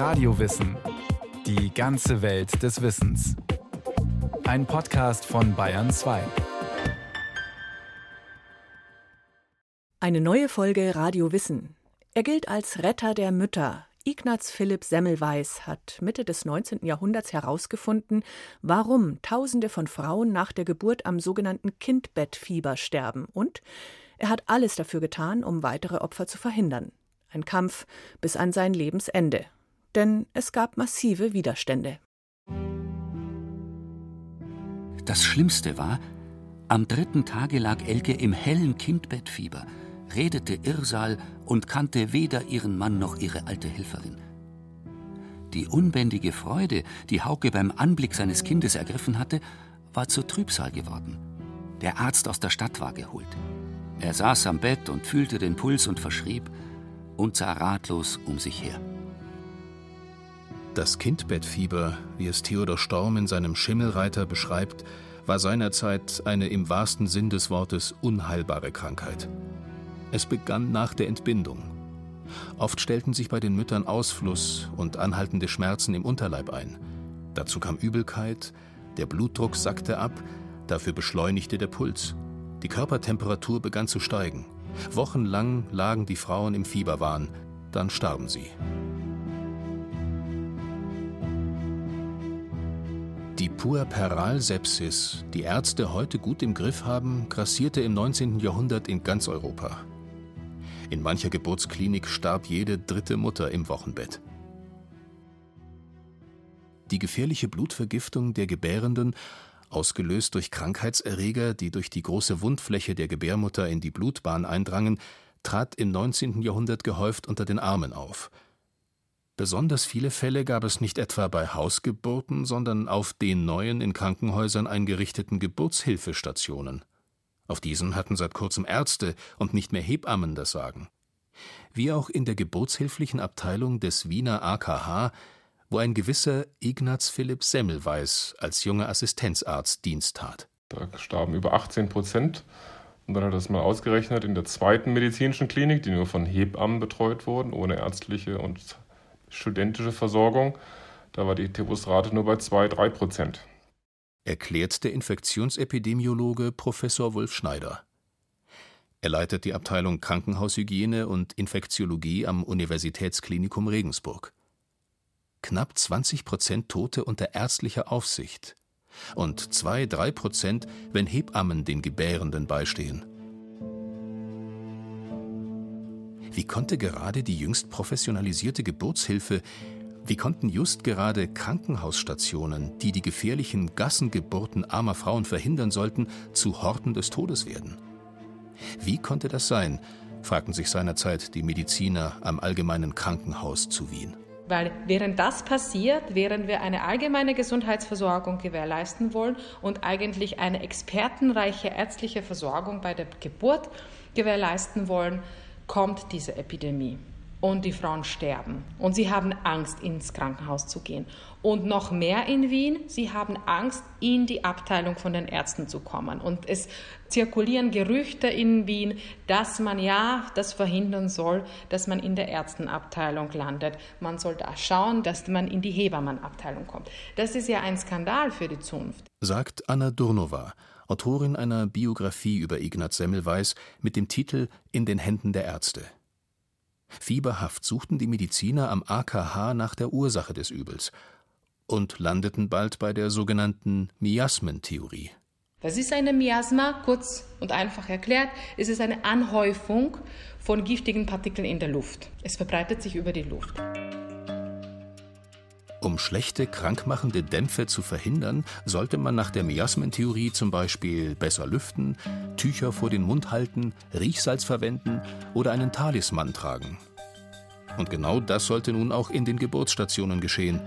Radiowissen. Die ganze Welt des Wissens. Ein Podcast von Bayern 2. Eine neue Folge Radio Wissen. Er gilt als Retter der Mütter. Ignaz Philipp Semmelweis hat Mitte des 19. Jahrhunderts herausgefunden, warum Tausende von Frauen nach der Geburt am sogenannten Kindbettfieber sterben und er hat alles dafür getan, um weitere Opfer zu verhindern. Ein Kampf bis an sein Lebensende. Denn es gab massive Widerstände. Das Schlimmste war, am dritten Tage lag Elke im hellen Kindbettfieber, redete Irrsal und kannte weder ihren Mann noch ihre alte Helferin. Die unbändige Freude, die Hauke beim Anblick seines Kindes ergriffen hatte, war zur Trübsal geworden. Der Arzt aus der Stadt war geholt. Er saß am Bett und fühlte den Puls und verschrieb und sah ratlos um sich her. Das Kindbettfieber, wie es Theodor Storm in seinem Schimmelreiter beschreibt, war seinerzeit eine im wahrsten Sinn des Wortes unheilbare Krankheit. Es begann nach der Entbindung. Oft stellten sich bei den Müttern Ausfluss und anhaltende Schmerzen im Unterleib ein. Dazu kam Übelkeit, der Blutdruck sackte ab, dafür beschleunigte der Puls. Die Körpertemperatur begann zu steigen. Wochenlang lagen die Frauen im Fieberwahn, dann starben sie. Die Puerperalsepsis, die Ärzte heute gut im Griff haben, grassierte im 19. Jahrhundert in ganz Europa. In mancher Geburtsklinik starb jede dritte Mutter im Wochenbett. Die gefährliche Blutvergiftung der Gebärenden ausgelöst durch Krankheitserreger, die durch die große Wundfläche der Gebärmutter in die Blutbahn eindrangen, trat im 19. Jahrhundert gehäuft unter den Armen auf. Besonders viele Fälle gab es nicht etwa bei Hausgeburten, sondern auf den neuen in Krankenhäusern eingerichteten Geburtshilfestationen. Auf diesen hatten seit kurzem Ärzte und nicht mehr Hebammen das Sagen. Wie auch in der geburtshilflichen Abteilung des Wiener AKH wo ein gewisser Ignaz Philipp Semmelweis als junger Assistenzarzt Dienst tat. Da starben über 18 Prozent. Und dann hat er das mal ausgerechnet in der zweiten medizinischen Klinik, die nur von Hebammen betreut wurden, ohne ärztliche und studentische Versorgung. Da war die Tebusrate nur bei 2-3 Prozent. Erklärt der Infektionsepidemiologe Professor Wolf Schneider. Er leitet die Abteilung Krankenhaushygiene und Infektiologie am Universitätsklinikum Regensburg knapp 20 Prozent Tote unter ärztlicher Aufsicht und 2-3 Prozent, wenn Hebammen den Gebärenden beistehen. Wie konnte gerade die jüngst professionalisierte Geburtshilfe, wie konnten just gerade Krankenhausstationen, die die gefährlichen Gassengeburten armer Frauen verhindern sollten, zu Horten des Todes werden? Wie konnte das sein, fragten sich seinerzeit die Mediziner am Allgemeinen Krankenhaus zu Wien. Weil während das passiert, während wir eine allgemeine Gesundheitsversorgung gewährleisten wollen und eigentlich eine expertenreiche ärztliche Versorgung bei der Geburt gewährleisten wollen, kommt diese Epidemie und die Frauen sterben. Und sie haben Angst, ins Krankenhaus zu gehen. Und noch mehr in Wien, sie haben Angst, in die Abteilung von den Ärzten zu kommen. Und es zirkulieren Gerüchte in Wien, dass man ja das verhindern soll, dass man in der Ärztenabteilung landet. Man soll da schauen, dass man in die Hebammenabteilung kommt. Das ist ja ein Skandal für die Zunft. Sagt Anna Durnova, Autorin einer Biografie über Ignaz Semmelweis mit dem Titel In den Händen der Ärzte. Fieberhaft suchten die Mediziner am AKH nach der Ursache des Übels und landeten bald bei der sogenannten Miasmentheorie. Das ist eine Miasma, kurz und einfach erklärt. Es ist eine Anhäufung von giftigen Partikeln in der Luft. Es verbreitet sich über die Luft. Um schlechte, krankmachende Dämpfe zu verhindern, sollte man nach der Miasmentheorie zum Beispiel besser lüften, Tücher vor den Mund halten, Riechsalz verwenden oder einen Talisman tragen. Und genau das sollte nun auch in den Geburtsstationen geschehen.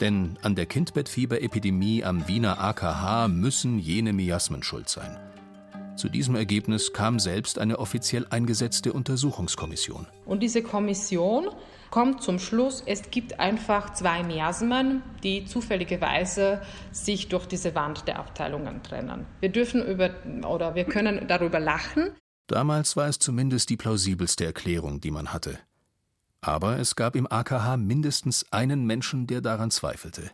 Denn an der Kindbettfieberepidemie am Wiener AKH müssen jene Miasmen schuld sein. Zu diesem Ergebnis kam selbst eine offiziell eingesetzte Untersuchungskommission. Und diese Kommission kommt zum Schluss, es gibt einfach zwei Miasmen, die zufälligerweise sich durch diese Wand der Abteilungen trennen. Wir dürfen über oder wir können darüber lachen. Damals war es zumindest die plausibelste Erklärung, die man hatte. Aber es gab im AKH mindestens einen Menschen, der daran zweifelte: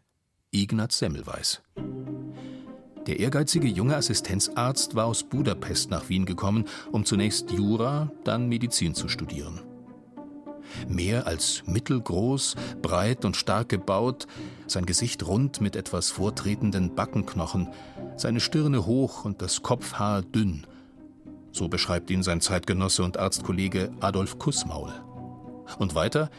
Ignaz Semmelweis. Der ehrgeizige junge Assistenzarzt war aus Budapest nach Wien gekommen, um zunächst Jura, dann Medizin zu studieren. Mehr als mittelgroß, breit und stark gebaut, sein Gesicht rund mit etwas vortretenden Backenknochen, seine Stirne hoch und das Kopfhaar dünn. So beschreibt ihn sein Zeitgenosse und Arztkollege Adolf Kussmaul. Und weiter,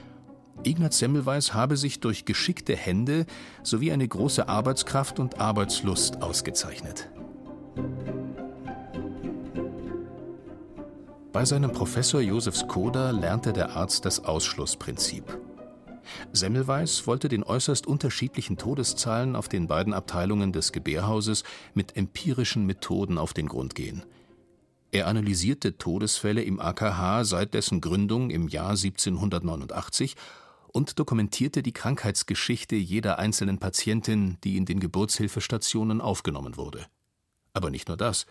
Ignaz Semmelweis habe sich durch geschickte Hände sowie eine große Arbeitskraft und Arbeitslust ausgezeichnet. Bei seinem Professor Josef Skoda lernte der Arzt das Ausschlussprinzip. Semmelweis wollte den äußerst unterschiedlichen Todeszahlen auf den beiden Abteilungen des Gebärhauses mit empirischen Methoden auf den Grund gehen. Er analysierte Todesfälle im AKH seit dessen Gründung im Jahr 1789 und dokumentierte die Krankheitsgeschichte jeder einzelnen Patientin, die in den Geburtshilfestationen aufgenommen wurde. Aber nicht nur das.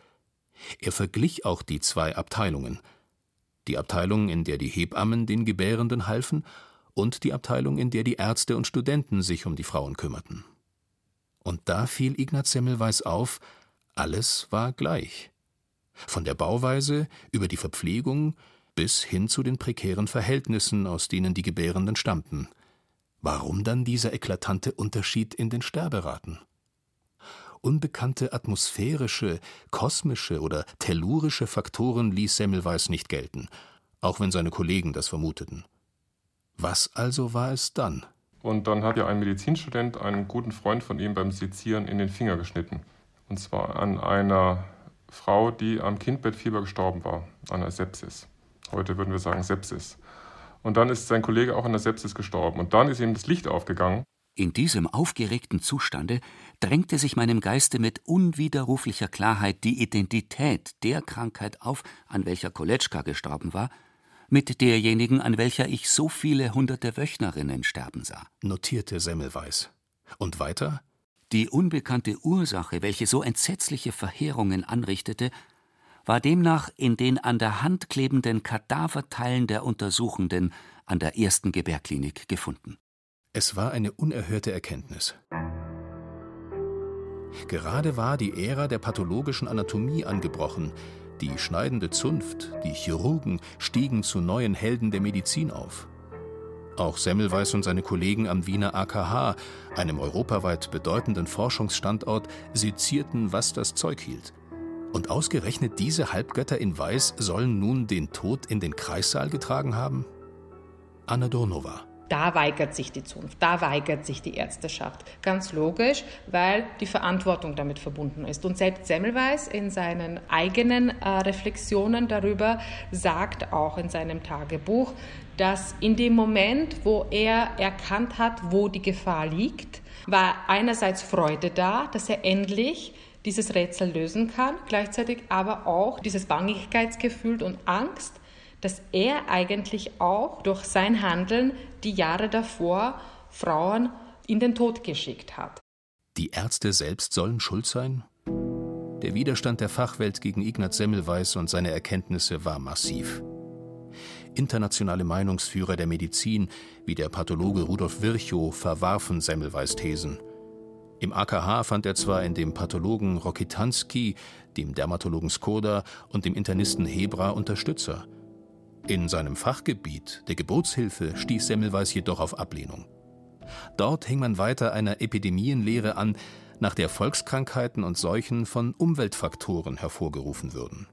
Er verglich auch die zwei Abteilungen. Die Abteilung, in der die Hebammen den Gebärenden halfen, und die Abteilung, in der die Ärzte und Studenten sich um die Frauen kümmerten. Und da fiel Ignaz Semmelweis auf, alles war gleich. Von der Bauweise über die Verpflegung bis hin zu den prekären Verhältnissen, aus denen die Gebärenden stammten. Warum dann dieser eklatante Unterschied in den Sterberaten? Unbekannte atmosphärische, kosmische oder tellurische Faktoren ließ Semmelweis nicht gelten, auch wenn seine Kollegen das vermuteten. Was also war es dann? Und dann hat ja ein Medizinstudent einen guten Freund von ihm beim Sezieren in den Finger geschnitten. Und zwar an einer Frau, die am Kindbettfieber gestorben war, an einer Sepsis. Heute würden wir sagen Sepsis. Und dann ist sein Kollege auch an der Sepsis gestorben. Und dann ist ihm das Licht aufgegangen. In diesem aufgeregten Zustande drängte sich meinem Geiste mit unwiderruflicher Klarheit die Identität der Krankheit auf, an welcher Koletschka gestorben war, mit derjenigen, an welcher ich so viele hunderte Wöchnerinnen sterben sah. Notierte Semmelweis. Und weiter? Die unbekannte Ursache, welche so entsetzliche Verheerungen anrichtete, war demnach in den an der Hand klebenden Kadaverteilen der Untersuchenden an der ersten Gebärklinik gefunden. Es war eine unerhörte Erkenntnis. Gerade war die Ära der pathologischen Anatomie angebrochen. Die schneidende Zunft, die Chirurgen stiegen zu neuen Helden der Medizin auf. Auch Semmelweis und seine Kollegen am Wiener AKH, einem europaweit bedeutenden Forschungsstandort, sezierten, was das Zeug hielt. Und ausgerechnet diese Halbgötter in Weiß sollen nun den Tod in den Kreissaal getragen haben? Anna Dornova. Da weigert sich die Zunft, da weigert sich die Ärzteschaft. Ganz logisch, weil die Verantwortung damit verbunden ist. Und selbst Semmelweis in seinen eigenen äh, Reflexionen darüber sagt auch in seinem Tagebuch, dass in dem Moment, wo er erkannt hat, wo die Gefahr liegt, war einerseits Freude da, dass er endlich dieses Rätsel lösen kann, gleichzeitig aber auch dieses Bangigkeitsgefühl und Angst, dass er eigentlich auch durch sein Handeln die Jahre davor Frauen in den Tod geschickt hat. Die Ärzte selbst sollen schuld sein? Der Widerstand der Fachwelt gegen Ignaz Semmelweis und seine Erkenntnisse war massiv. Internationale Meinungsführer der Medizin, wie der Pathologe Rudolf Virchow, verwarfen Semmelweis Thesen – im AKH fand er zwar in dem Pathologen Rokitansky, dem Dermatologen Skoda und dem Internisten Hebra Unterstützer. In seinem Fachgebiet, der Geburtshilfe, stieß Semmelweis jedoch auf Ablehnung. Dort hing man weiter einer Epidemienlehre an, nach der Volkskrankheiten und Seuchen von Umweltfaktoren hervorgerufen würden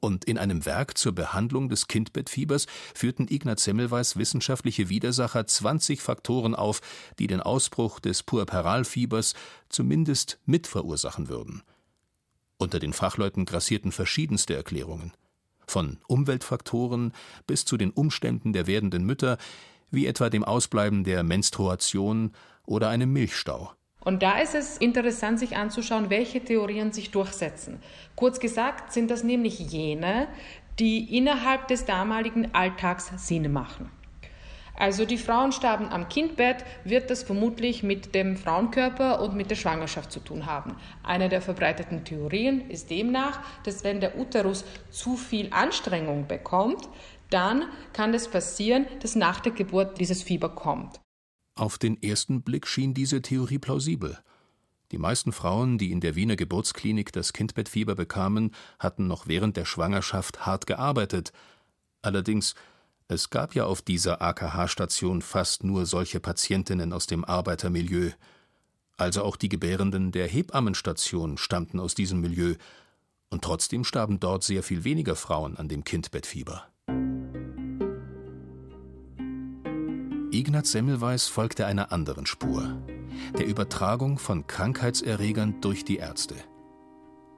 und in einem Werk zur Behandlung des Kindbettfiebers führten Ignaz Semmelweis wissenschaftliche Widersacher 20 Faktoren auf, die den Ausbruch des Puerperalfiebers zumindest mitverursachen würden. Unter den Fachleuten grassierten verschiedenste Erklärungen. Von Umweltfaktoren bis zu den Umständen der werdenden Mütter, wie etwa dem Ausbleiben der Menstruation oder einem Milchstau. Und da ist es interessant, sich anzuschauen, welche Theorien sich durchsetzen. Kurz gesagt sind das nämlich jene, die innerhalb des damaligen Alltags Sinn machen. Also die Frauen starben am Kindbett, wird das vermutlich mit dem Frauenkörper und mit der Schwangerschaft zu tun haben. Eine der verbreiteten Theorien ist demnach, dass wenn der Uterus zu viel Anstrengung bekommt, dann kann es passieren, dass nach der Geburt dieses Fieber kommt. Auf den ersten Blick schien diese Theorie plausibel. Die meisten Frauen, die in der Wiener Geburtsklinik das Kindbettfieber bekamen, hatten noch während der Schwangerschaft hart gearbeitet. Allerdings, es gab ja auf dieser AKH-Station fast nur solche Patientinnen aus dem Arbeitermilieu. Also auch die Gebärenden der Hebammenstation stammten aus diesem Milieu, und trotzdem starben dort sehr viel weniger Frauen an dem Kindbettfieber. Ignaz Semmelweis folgte einer anderen Spur der Übertragung von Krankheitserregern durch die Ärzte.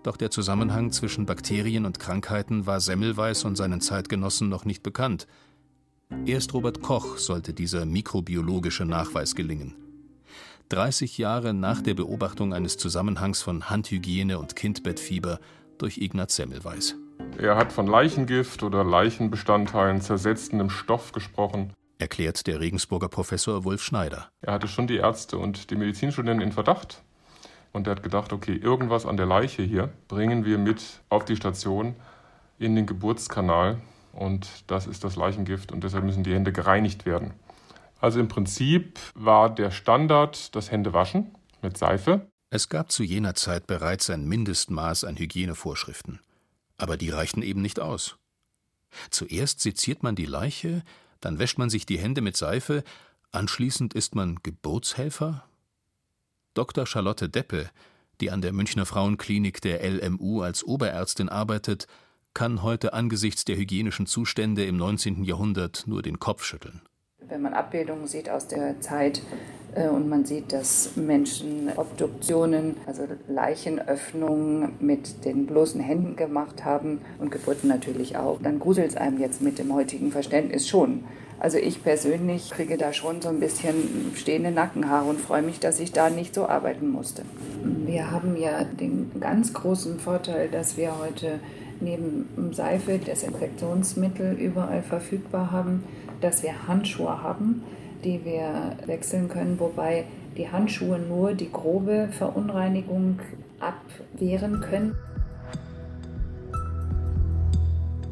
Doch der Zusammenhang zwischen Bakterien und Krankheiten war Semmelweis und seinen Zeitgenossen noch nicht bekannt. Erst Robert Koch sollte dieser mikrobiologische Nachweis gelingen. 30 Jahre nach der Beobachtung eines Zusammenhangs von Handhygiene und Kindbettfieber durch Ignaz Semmelweis. Er hat von Leichengift oder Leichenbestandteilen zersetzendem Stoff gesprochen erklärt der Regensburger Professor Wolf Schneider. Er hatte schon die Ärzte und die Medizinstudenten in Verdacht. Und er hat gedacht, okay, irgendwas an der Leiche hier bringen wir mit auf die Station in den Geburtskanal. Und das ist das Leichengift und deshalb müssen die Hände gereinigt werden. Also im Prinzip war der Standard das Händewaschen mit Seife. Es gab zu jener Zeit bereits ein Mindestmaß an Hygienevorschriften. Aber die reichten eben nicht aus. Zuerst seziert man die Leiche, dann wäscht man sich die Hände mit Seife, anschließend ist man Geburtshelfer? Dr. Charlotte Deppe, die an der Münchner Frauenklinik der LMU als Oberärztin arbeitet, kann heute angesichts der hygienischen Zustände im 19. Jahrhundert nur den Kopf schütteln. Wenn man Abbildungen sieht aus der Zeit äh, und man sieht, dass Menschen Obduktionen, also Leichenöffnungen mit den bloßen Händen gemacht haben und Geburten natürlich auch, dann gruselt es einem jetzt mit dem heutigen Verständnis schon. Also ich persönlich kriege da schon so ein bisschen stehende Nackenhaare und freue mich, dass ich da nicht so arbeiten musste. Wir haben ja den ganz großen Vorteil, dass wir heute neben Seife Desinfektionsmittel überall verfügbar haben dass wir Handschuhe haben, die wir wechseln können, wobei die Handschuhe nur die grobe Verunreinigung abwehren können.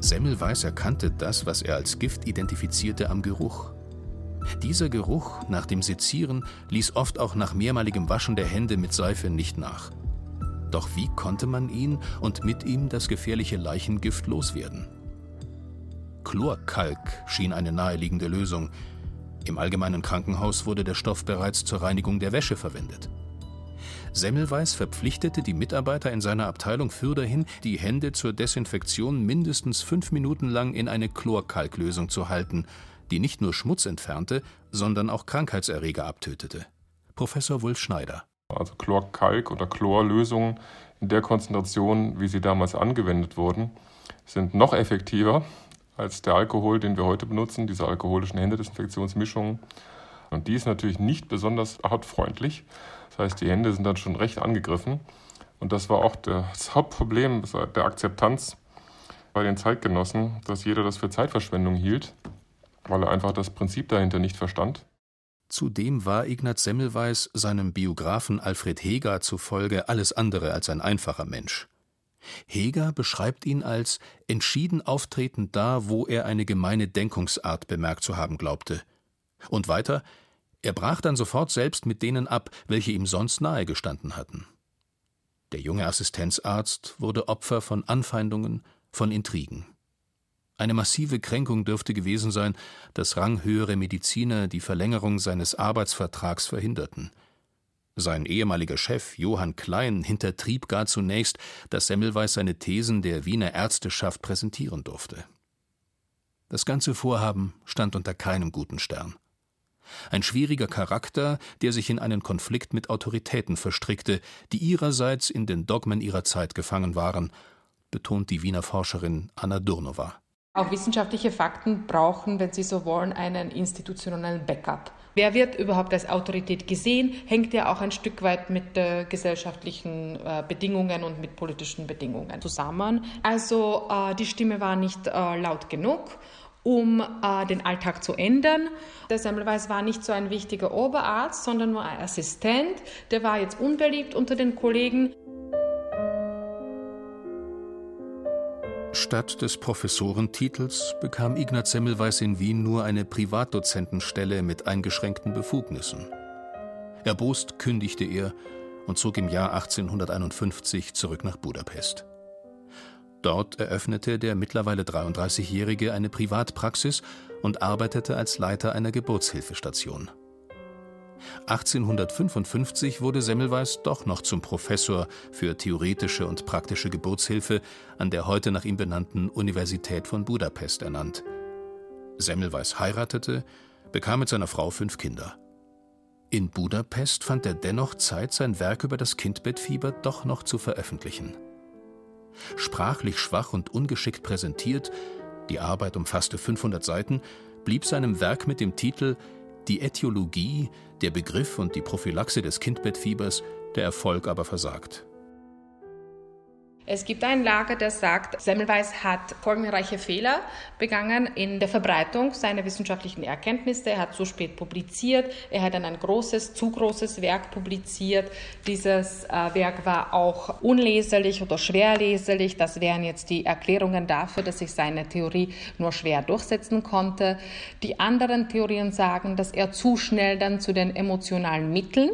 Semmelweis erkannte das, was er als Gift identifizierte, am Geruch. Dieser Geruch nach dem Sezieren ließ oft auch nach mehrmaligem Waschen der Hände mit Seife nicht nach. Doch wie konnte man ihn und mit ihm das gefährliche Leichengift loswerden? Chlorkalk schien eine naheliegende Lösung. Im allgemeinen Krankenhaus wurde der Stoff bereits zur Reinigung der Wäsche verwendet. Semmelweis verpflichtete die Mitarbeiter in seiner Abteilung fürderhin, die Hände zur Desinfektion mindestens fünf Minuten lang in eine Chlorkalklösung zu halten, die nicht nur Schmutz entfernte, sondern auch Krankheitserreger abtötete. Professor Wulf Schneider. Also Chlorkalk oder Chlorlösungen in der Konzentration, wie sie damals angewendet wurden, sind noch effektiver als der Alkohol, den wir heute benutzen, diese alkoholischen Händedesinfektionsmischungen. Und die ist natürlich nicht besonders hautfreundlich. Das heißt, die Hände sind dann schon recht angegriffen. Und das war auch das Hauptproblem der Akzeptanz bei den Zeitgenossen, dass jeder das für Zeitverschwendung hielt, weil er einfach das Prinzip dahinter nicht verstand. Zudem war Ignaz Semmelweis seinem Biografen Alfred Heger zufolge alles andere als ein einfacher Mensch. Heger beschreibt ihn als entschieden auftretend da, wo er eine gemeine Denkungsart bemerkt zu haben glaubte. Und weiter, er brach dann sofort selbst mit denen ab, welche ihm sonst nahe gestanden hatten. Der junge Assistenzarzt wurde Opfer von Anfeindungen, von Intrigen. Eine massive Kränkung dürfte gewesen sein, dass ranghöhere Mediziner die Verlängerung seines Arbeitsvertrags verhinderten. Sein ehemaliger Chef Johann Klein hintertrieb gar zunächst, dass Semmelweis seine Thesen der Wiener Ärzteschaft präsentieren durfte. Das ganze Vorhaben stand unter keinem guten Stern. Ein schwieriger Charakter, der sich in einen Konflikt mit Autoritäten verstrickte, die ihrerseits in den Dogmen ihrer Zeit gefangen waren, betont die Wiener Forscherin Anna Durnowa. Auch wissenschaftliche Fakten brauchen, wenn Sie so wollen, einen institutionellen Backup. Wer wird überhaupt als Autorität gesehen, hängt ja auch ein Stück weit mit äh, gesellschaftlichen äh, Bedingungen und mit politischen Bedingungen zusammen. Also äh, die Stimme war nicht äh, laut genug um äh, den Alltag zu ändern. Der Semmelweis war nicht so ein wichtiger Oberarzt, sondern nur ein Assistent. Der war jetzt unbeliebt unter den Kollegen. Anstatt des Professorentitels bekam Ignaz Semmelweis in Wien nur eine Privatdozentenstelle mit eingeschränkten Befugnissen. Erbost kündigte er und zog im Jahr 1851 zurück nach Budapest. Dort eröffnete der mittlerweile 33-Jährige eine Privatpraxis und arbeitete als Leiter einer Geburtshilfestation. 1855 wurde Semmelweis doch noch zum Professor für theoretische und praktische Geburtshilfe an der heute nach ihm benannten Universität von Budapest ernannt. Semmelweis heiratete, bekam mit seiner Frau fünf Kinder. In Budapest fand er dennoch Zeit, sein Werk über das Kindbettfieber doch noch zu veröffentlichen. Sprachlich schwach und ungeschickt präsentiert, die Arbeit umfasste 500 Seiten, blieb seinem Werk mit dem Titel Die Ätiologie, der Begriff und die Prophylaxe des Kindbettfiebers der Erfolg aber versagt. Es gibt ein Lager, das sagt, Semmelweis hat folgenreiche Fehler begangen in der Verbreitung seiner wissenschaftlichen Erkenntnisse. Er hat zu spät publiziert. Er hat dann ein großes, zu großes Werk publiziert. Dieses äh, Werk war auch unleserlich oder schwerleserlich. Das wären jetzt die Erklärungen dafür, dass sich seine Theorie nur schwer durchsetzen konnte. Die anderen Theorien sagen, dass er zu schnell dann zu den emotionalen Mitteln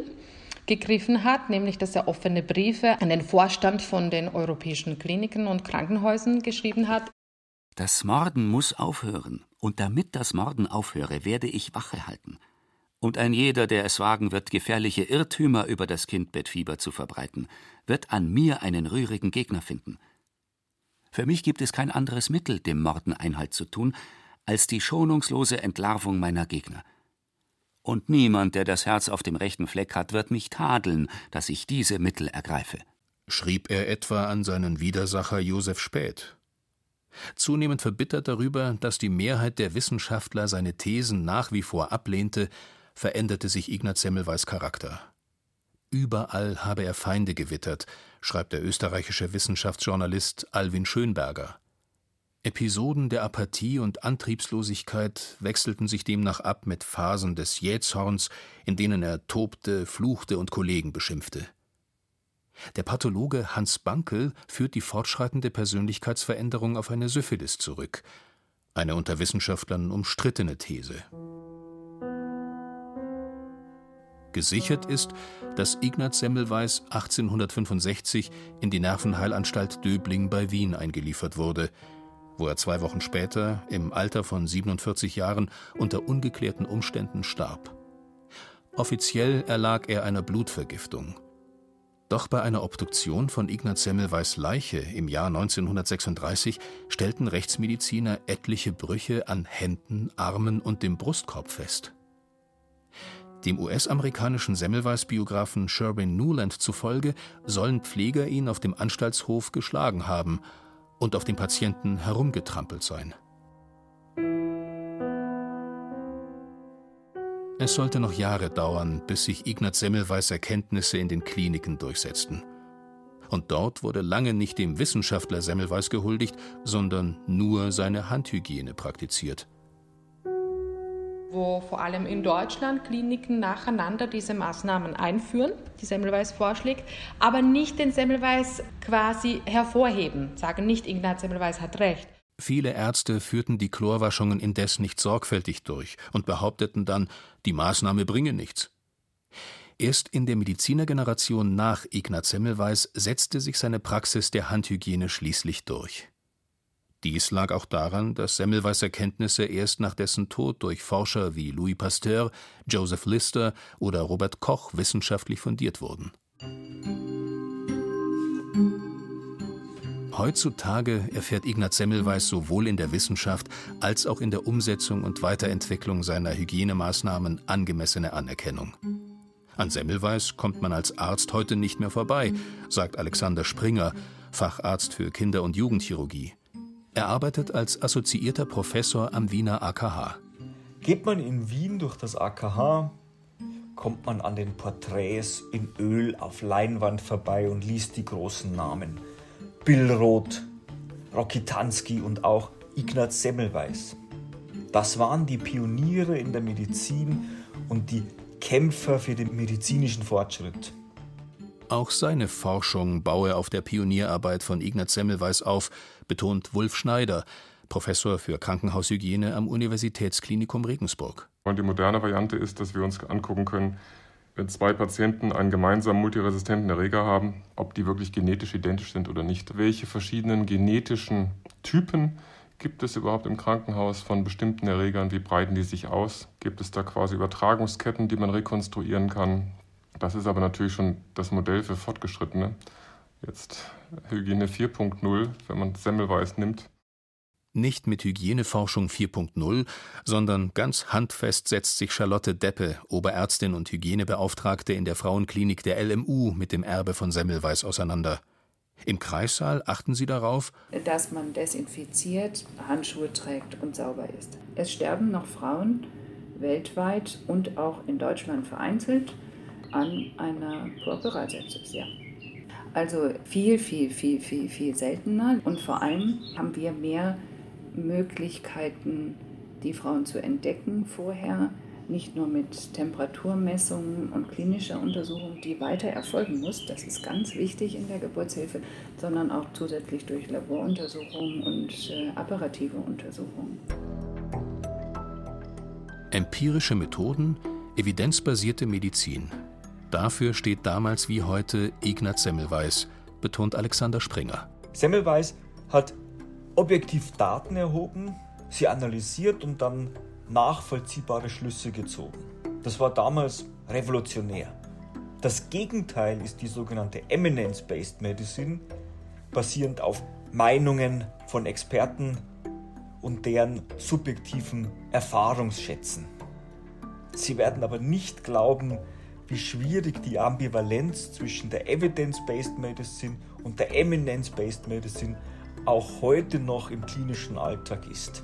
gegriffen hat, nämlich dass er offene Briefe an den Vorstand von den europäischen Kliniken und Krankenhäusern geschrieben hat. Das Morden muss aufhören, und damit das Morden aufhöre, werde ich Wache halten. Und ein jeder, der es wagen wird, gefährliche Irrtümer über das Kindbettfieber zu verbreiten, wird an mir einen rührigen Gegner finden. Für mich gibt es kein anderes Mittel, dem Morden Einhalt zu tun, als die schonungslose Entlarvung meiner Gegner und niemand, der das Herz auf dem rechten Fleck hat, wird mich tadeln, dass ich diese Mittel ergreife. Schrieb er etwa an seinen Widersacher Josef Späth. Zunehmend verbittert darüber, dass die Mehrheit der Wissenschaftler seine Thesen nach wie vor ablehnte, veränderte sich Ignaz Semmelweis Charakter. Überall habe er Feinde gewittert, schreibt der österreichische Wissenschaftsjournalist Alwin Schönberger. Episoden der Apathie und Antriebslosigkeit wechselten sich demnach ab mit Phasen des Jähzorns, in denen er tobte, fluchte und Kollegen beschimpfte. Der Pathologe Hans Bankel führt die fortschreitende Persönlichkeitsveränderung auf eine Syphilis zurück, eine unter Wissenschaftlern umstrittene These. Gesichert ist, dass Ignaz Semmelweis 1865 in die Nervenheilanstalt Döbling bei Wien eingeliefert wurde – wo er zwei Wochen später im Alter von 47 Jahren unter ungeklärten Umständen starb. Offiziell erlag er einer Blutvergiftung. Doch bei einer Obduktion von Ignaz Semmelweis Leiche im Jahr 1936 stellten Rechtsmediziner etliche Brüche an Händen, Armen und dem Brustkorb fest. Dem US-amerikanischen Semmelweis-Biografen Sherwin Newland zufolge sollen Pfleger ihn auf dem Anstaltshof geschlagen haben und auf dem Patienten herumgetrampelt sein. Es sollte noch Jahre dauern, bis sich Ignaz Semmelweis Erkenntnisse in den Kliniken durchsetzten. Und dort wurde lange nicht dem Wissenschaftler Semmelweis gehuldigt, sondern nur seine Handhygiene praktiziert wo vor allem in Deutschland Kliniken nacheinander diese Maßnahmen einführen, die Semmelweis vorschlägt, aber nicht den Semmelweis quasi hervorheben, sagen nicht, Ignaz Semmelweis hat recht. Viele Ärzte führten die Chlorwaschungen indes nicht sorgfältig durch und behaupteten dann, die Maßnahme bringe nichts. Erst in der Medizinergeneration nach Ignaz Semmelweis setzte sich seine Praxis der Handhygiene schließlich durch. Dies lag auch daran, dass Semmelweis Erkenntnisse erst nach dessen Tod durch Forscher wie Louis Pasteur, Joseph Lister oder Robert Koch wissenschaftlich fundiert wurden. Heutzutage erfährt Ignaz Semmelweis sowohl in der Wissenschaft als auch in der Umsetzung und Weiterentwicklung seiner Hygienemaßnahmen angemessene Anerkennung. An Semmelweis kommt man als Arzt heute nicht mehr vorbei, sagt Alexander Springer, Facharzt für Kinder- und Jugendchirurgie. Er arbeitet als assoziierter Professor am Wiener AKH. Geht man in Wien durch das AKH, kommt man an den Porträts in Öl auf Leinwand vorbei und liest die großen Namen. Billroth, Rokitansky und auch Ignaz Semmelweis. Das waren die Pioniere in der Medizin und die Kämpfer für den medizinischen Fortschritt. Auch seine Forschung baue auf der Pionierarbeit von Ignaz Semmelweis auf, betont Wulf Schneider, Professor für Krankenhaushygiene am Universitätsklinikum Regensburg. Und die moderne Variante ist, dass wir uns angucken können, wenn zwei Patienten einen gemeinsamen multiresistenten Erreger haben, ob die wirklich genetisch identisch sind oder nicht. Welche verschiedenen genetischen Typen gibt es überhaupt im Krankenhaus von bestimmten Erregern? Wie breiten die sich aus? Gibt es da quasi Übertragungsketten, die man rekonstruieren kann? Das ist aber natürlich schon das Modell für Fortgeschrittene. Jetzt Hygiene 4.0, wenn man Semmelweis nimmt. Nicht mit Hygieneforschung 4.0, sondern ganz handfest setzt sich Charlotte Deppe, Oberärztin und Hygienebeauftragte in der Frauenklinik der LMU, mit dem Erbe von Semmelweis auseinander. Im Kreissaal achten sie darauf, dass man desinfiziert, Handschuhe trägt und sauber ist. Es sterben noch Frauen weltweit und auch in Deutschland vereinzelt an einer Purpuralsepsis, ja. Also viel, viel, viel, viel, viel seltener und vor allem haben wir mehr Möglichkeiten, die Frauen zu entdecken vorher, nicht nur mit Temperaturmessungen und klinischer Untersuchung, die weiter erfolgen muss, das ist ganz wichtig in der Geburtshilfe, sondern auch zusätzlich durch Laboruntersuchungen und äh, apparative Untersuchungen. Empirische Methoden, evidenzbasierte Medizin. Dafür steht damals wie heute Ignaz Semmelweis, betont Alexander Springer. Semmelweis hat objektiv Daten erhoben, sie analysiert und dann nachvollziehbare Schlüsse gezogen. Das war damals revolutionär. Das Gegenteil ist die sogenannte Eminence-Based Medicine, basierend auf Meinungen von Experten und deren subjektiven Erfahrungsschätzen. Sie werden aber nicht glauben, wie schwierig die Ambivalenz zwischen der Evidence-Based Medicine und der Eminence-Based Medicine auch heute noch im klinischen Alltag ist.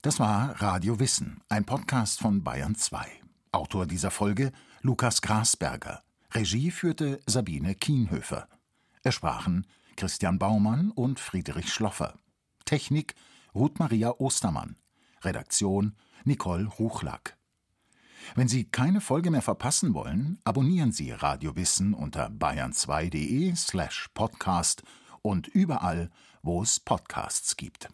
Das war Radio Wissen, ein Podcast von Bayern 2. Autor dieser Folge Lukas Grasberger. Regie führte Sabine Kienhöfer. Es sprachen Christian Baumann und Friedrich Schloffer. Technik Ruth Maria Ostermann. Redaktion Nicole Ruchlack. Wenn Sie keine Folge mehr verpassen wollen, abonnieren Sie Radio Wissen unter bayern2.de slash podcast und überall, wo es Podcasts gibt.